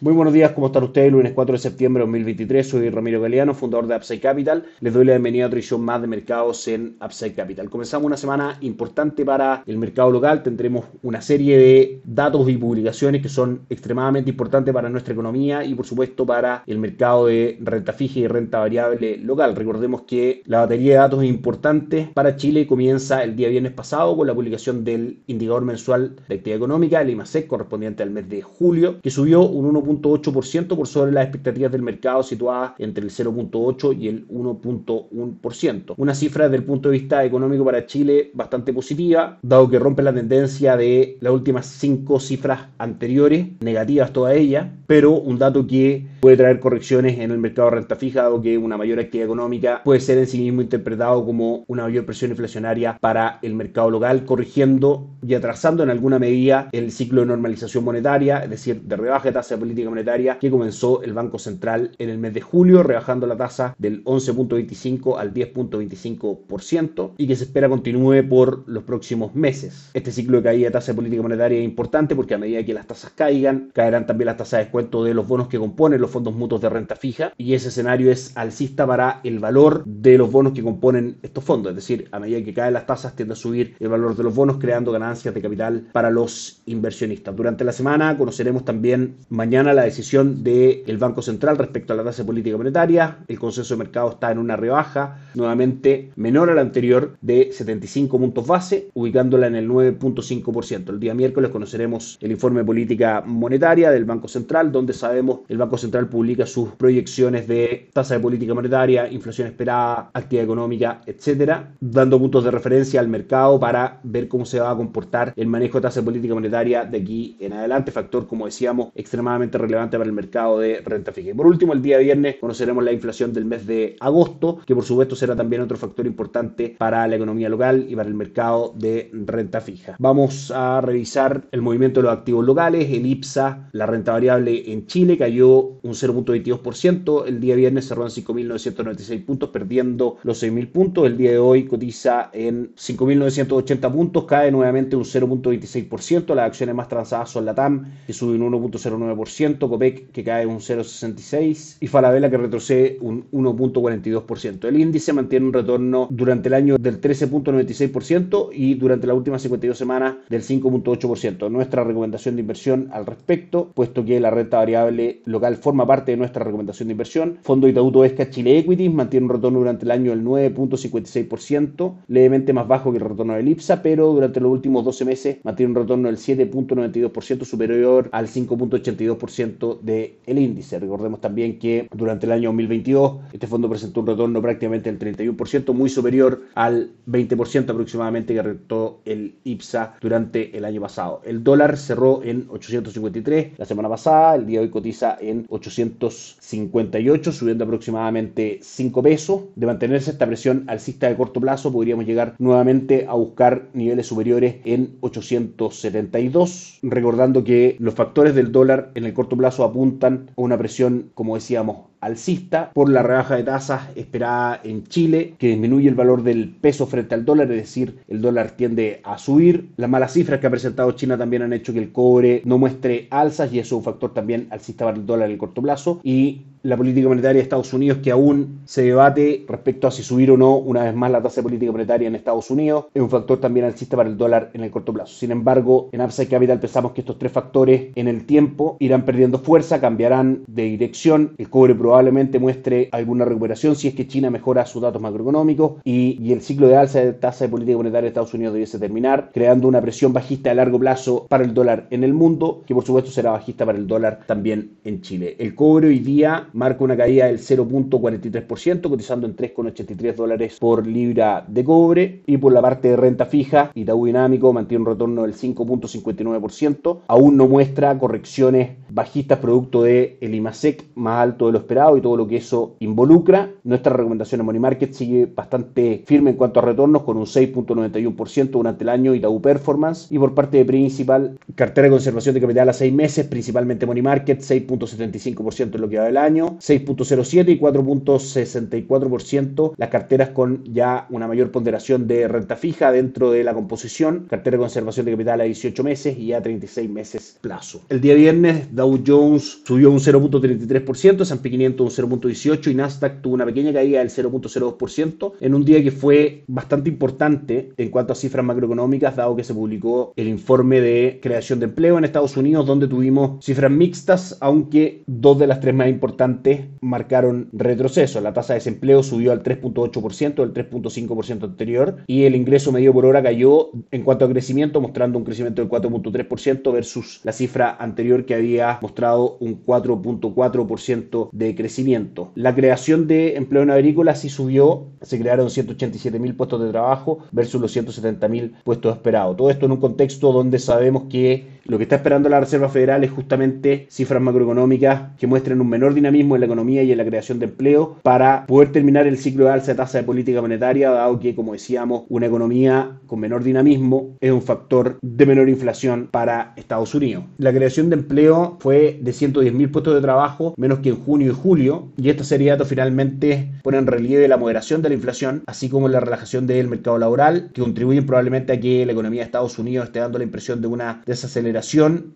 Muy buenos días, ¿cómo están ustedes? Lunes 4 de septiembre de 2023, soy Ramiro Galeano, fundador de Upside Capital. Les doy la bienvenida a otra edición más de mercados en Upside Capital. Comenzamos una semana importante para el mercado local. Tendremos una serie de datos y publicaciones que son extremadamente importantes para nuestra economía y, por supuesto, para el mercado de renta fija y renta variable local. Recordemos que la batería de datos importantes para Chile comienza el día viernes pasado con la publicación del indicador mensual de actividad económica, el IMASEC, correspondiente al mes de julio, que subió un 1. 0.8% por sobre las expectativas del mercado situadas entre el 0.8 y el 1.1%. Una cifra desde el punto de vista económico para Chile bastante positiva, dado que rompe la tendencia de las últimas cinco cifras anteriores, negativas todas ellas, pero un dato que puede traer correcciones en el mercado de renta fija, dado que una mayor actividad económica puede ser en sí mismo interpretado como una mayor presión inflacionaria para el mercado local, corrigiendo y atrasando en alguna medida el ciclo de normalización monetaria, es decir, de rebaja de tasa de política monetaria que comenzó el Banco Central en el mes de julio, rebajando la tasa del 11.25 al 10.25% y que se espera continúe por los próximos meses. Este ciclo de caída de tasa de política monetaria es importante porque a medida que las tasas caigan, caerán también las tasas de descuento de los bonos que componen los fondos mutuos de renta fija y ese escenario es alcista para el valor de los bonos que componen estos fondos, es decir, a medida que caen las tasas tiende a subir el valor de los bonos creando ganancias de capital para los inversionistas. Durante la semana conoceremos también mañana la decisión del Banco Central respecto a la tasa de política monetaria. El consenso de mercado está en una rebaja nuevamente menor a la anterior de 75 puntos base, ubicándola en el 9.5%. El día miércoles conoceremos el informe de política monetaria del Banco Central, donde sabemos el Banco Central publica sus proyecciones de tasa de política monetaria, inflación esperada, actividad económica, etcétera, dando puntos de referencia al mercado para ver cómo se va a comportar el manejo de tasa de política monetaria de aquí en adelante, factor como decíamos extremadamente relevante para el mercado de renta fija. Y por último, el día viernes conoceremos la inflación del mes de agosto, que por supuesto será también otro factor importante para la economía local y para el mercado de renta fija. Vamos a revisar el movimiento de los activos locales. El IPSA, la renta variable en Chile, cayó un 0.22%. El día viernes cerró en 5.996 puntos, perdiendo los 6.000 puntos. El día de hoy cotiza en 5.980 puntos, cae nuevamente un 0.26%. Las acciones más transadas son la TAM, que sube un 1.09%. Copec que cae un 0,66% y Falabella que retrocede un 1.42%. El índice mantiene un retorno durante el año del 13.96% y durante las últimas 52 semanas del 5.8%. Nuestra recomendación de inversión al respecto, puesto que la renta variable local forma parte de nuestra recomendación de inversión. Fondo Itaú Esca Chile Equities mantiene un retorno durante el año del 9.56%, levemente más bajo que el retorno del IPSA, pero durante los últimos 12 meses mantiene un retorno del 7.92% superior al 5.82% del el índice. Recordemos también que durante el año 2022 este fondo presentó un retorno prácticamente del 31%, muy superior al 20% aproximadamente que rentó el IPSA durante el año pasado. El dólar cerró en 853 la semana pasada, el día de hoy cotiza en 858, subiendo aproximadamente 5 pesos. De mantenerse esta presión alcista de corto plazo, podríamos llegar nuevamente a buscar niveles superiores en 872, recordando que los factores del dólar en el corto plazo apuntan a una presión, como decíamos, alcista por la rebaja de tasas esperada en Chile, que disminuye el valor del peso frente al dólar, es decir, el dólar tiende a subir. Las malas cifras que ha presentado China también han hecho que el cobre no muestre alzas y eso es un factor también alcista para el dólar en el corto plazo. Y la política monetaria de Estados Unidos que aún se debate respecto a si subir o no una vez más la tasa de política monetaria en Estados Unidos es un factor también alcista para el dólar en el corto plazo. Sin embargo, en Upside Capital pensamos que estos tres factores en el tiempo irán perdiendo fuerza, cambiarán de dirección, el cobre probablemente muestre alguna recuperación si es que China mejora sus datos macroeconómicos y, y el ciclo de alza de tasa de política monetaria de Estados Unidos debiese terminar, creando una presión bajista a largo plazo para el dólar en el mundo, que por supuesto será bajista para el dólar también en Chile. El cobre hoy día marca una caída del 0.43%, cotizando en 3,83 dólares por libra de cobre. Y por la parte de renta fija, Itaú Dinámico mantiene un retorno del 5.59%. Aún no muestra correcciones bajistas producto de el IMASEC más alto de lo esperado y todo lo que eso involucra. Nuestra recomendación en Money Market sigue bastante firme en cuanto a retornos con un 6.91% durante el año Itaú Performance y por parte de Principal, cartera de conservación de capital a 6 meses, principalmente Money Market, 6.75% en lo que va del año, 6.07 y 4.64% las carteras con ya una mayor ponderación de renta fija dentro de la composición, cartera de conservación de capital a 18 meses y a 36 meses plazo. El día viernes Dow Jones subió un 0.33%, S&P 500 un 0.18 y Nasdaq tuvo una pequeña caída del 0.02% en un día que fue bastante importante en cuanto a cifras macroeconómicas, dado que se publicó el informe de creación de empleo en Estados Unidos, donde tuvimos cifras mixtas, aunque dos de las tres más importantes marcaron retroceso. La tasa de desempleo subió al 3.8% del 3.5% anterior y el ingreso medio por hora cayó en cuanto a crecimiento, mostrando un crecimiento del 4.3% versus la cifra anterior que había mostrado un 4.4% de crecimiento. La creación de empleo en agrícola sí subió, se crearon 187 mil puestos de trabajo versus los 170 mil puestos esperados. Todo esto en un contexto donde sabemos que lo que está esperando la Reserva Federal es justamente cifras macroeconómicas que muestren un menor dinamismo en la economía y en la creación de empleo para poder terminar el ciclo de alza de tasa de política monetaria, dado que, como decíamos, una economía con menor dinamismo es un factor de menor inflación para Estados Unidos. La creación de empleo fue de 110.000 puestos de trabajo, menos que en junio y julio, y estos datos finalmente ponen en relieve la moderación de la inflación, así como la relajación del mercado laboral, que contribuyen probablemente a que la economía de Estados Unidos esté dando la impresión de una desaceleración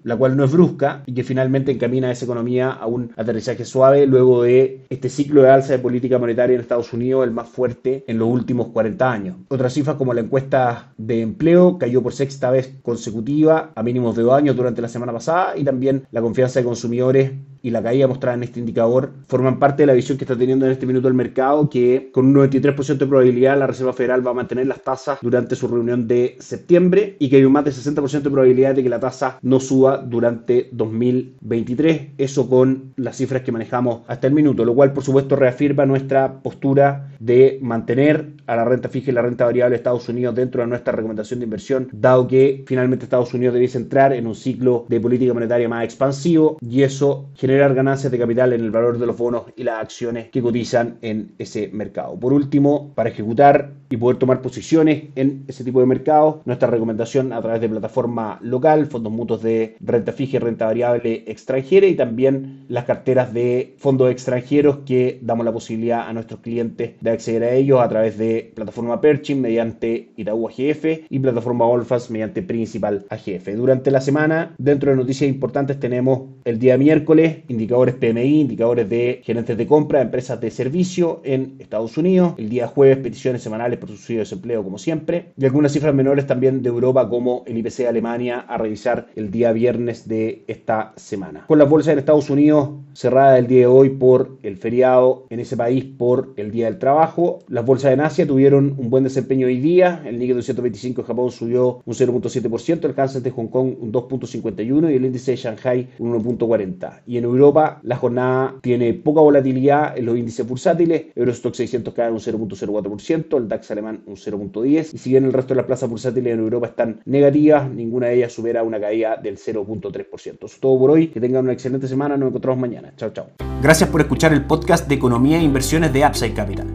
la cual no es brusca y que finalmente encamina a esa economía a un aterrizaje suave luego de este ciclo de alza de política monetaria en Estados Unidos, el más fuerte en los últimos 40 años. Otras cifras como la encuesta de empleo cayó por sexta vez consecutiva a mínimos de dos años durante la semana pasada y también la confianza de consumidores y la caída mostrada en este indicador forman parte de la visión que está teniendo en este minuto el mercado, que con un 93% de probabilidad la Reserva Federal va a mantener las tasas durante su reunión de septiembre y que hay un más de 60% de probabilidad de que la tasa no suba durante 2023, eso con las cifras que manejamos hasta el minuto, lo cual por supuesto reafirma nuestra postura de mantener a la renta fija y la renta variable de Estados Unidos dentro de nuestra recomendación de inversión, dado que finalmente Estados Unidos debiese entrar en un ciclo de política monetaria más expansivo y eso genera generar ganancias de capital en el valor de los bonos y las acciones que cotizan en ese mercado. Por último, para ejecutar y poder tomar posiciones en ese tipo de mercado, nuestra recomendación a través de plataforma local, fondos mutuos de renta fija y renta variable extranjera y también las carteras de fondos extranjeros que damos la posibilidad a nuestros clientes de acceder a ellos a través de plataforma Perchin mediante Itaú AGF y plataforma Olfas mediante Principal AGF. Durante la semana, dentro de noticias importantes tenemos el día miércoles indicadores PMI, indicadores de gerentes de compra, empresas de servicio en Estados Unidos. El día jueves, peticiones semanales por subsidio de desempleo, como siempre. Y algunas cifras menores también de Europa, como el IPC de Alemania, a revisar el día viernes de esta semana. Con las bolsas en Estados Unidos cerrada el día de hoy por el feriado en ese país por el Día del Trabajo. Las bolsas en Asia tuvieron un buen desempeño hoy día. El Nikkei 225 en Japón subió un 0.7%, el Hansen de Hong Kong un 2.51% y el índice de Shanghai un 1.40%. Y en Europa la jornada tiene poca volatilidad en los índices bursátiles. Eurostock 600 cae un 0.04%, el DAX alemán un 0.10%. Y si bien el resto de las plazas bursátiles en Europa están negativas, ninguna de ellas supera una caída del 0.3%. Eso es todo por hoy. Que tengan una excelente semana. Nos encontramos mañana. Chao, chao. Gracias por escuchar el podcast de Economía e Inversiones de Upside Capital.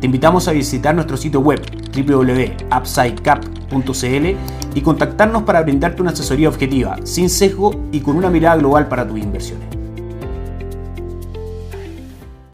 Te invitamos a visitar nuestro sitio web www.upsidecap.cl y contactarnos para brindarte una asesoría objetiva, sin sesgo y con una mirada global para tus inversiones.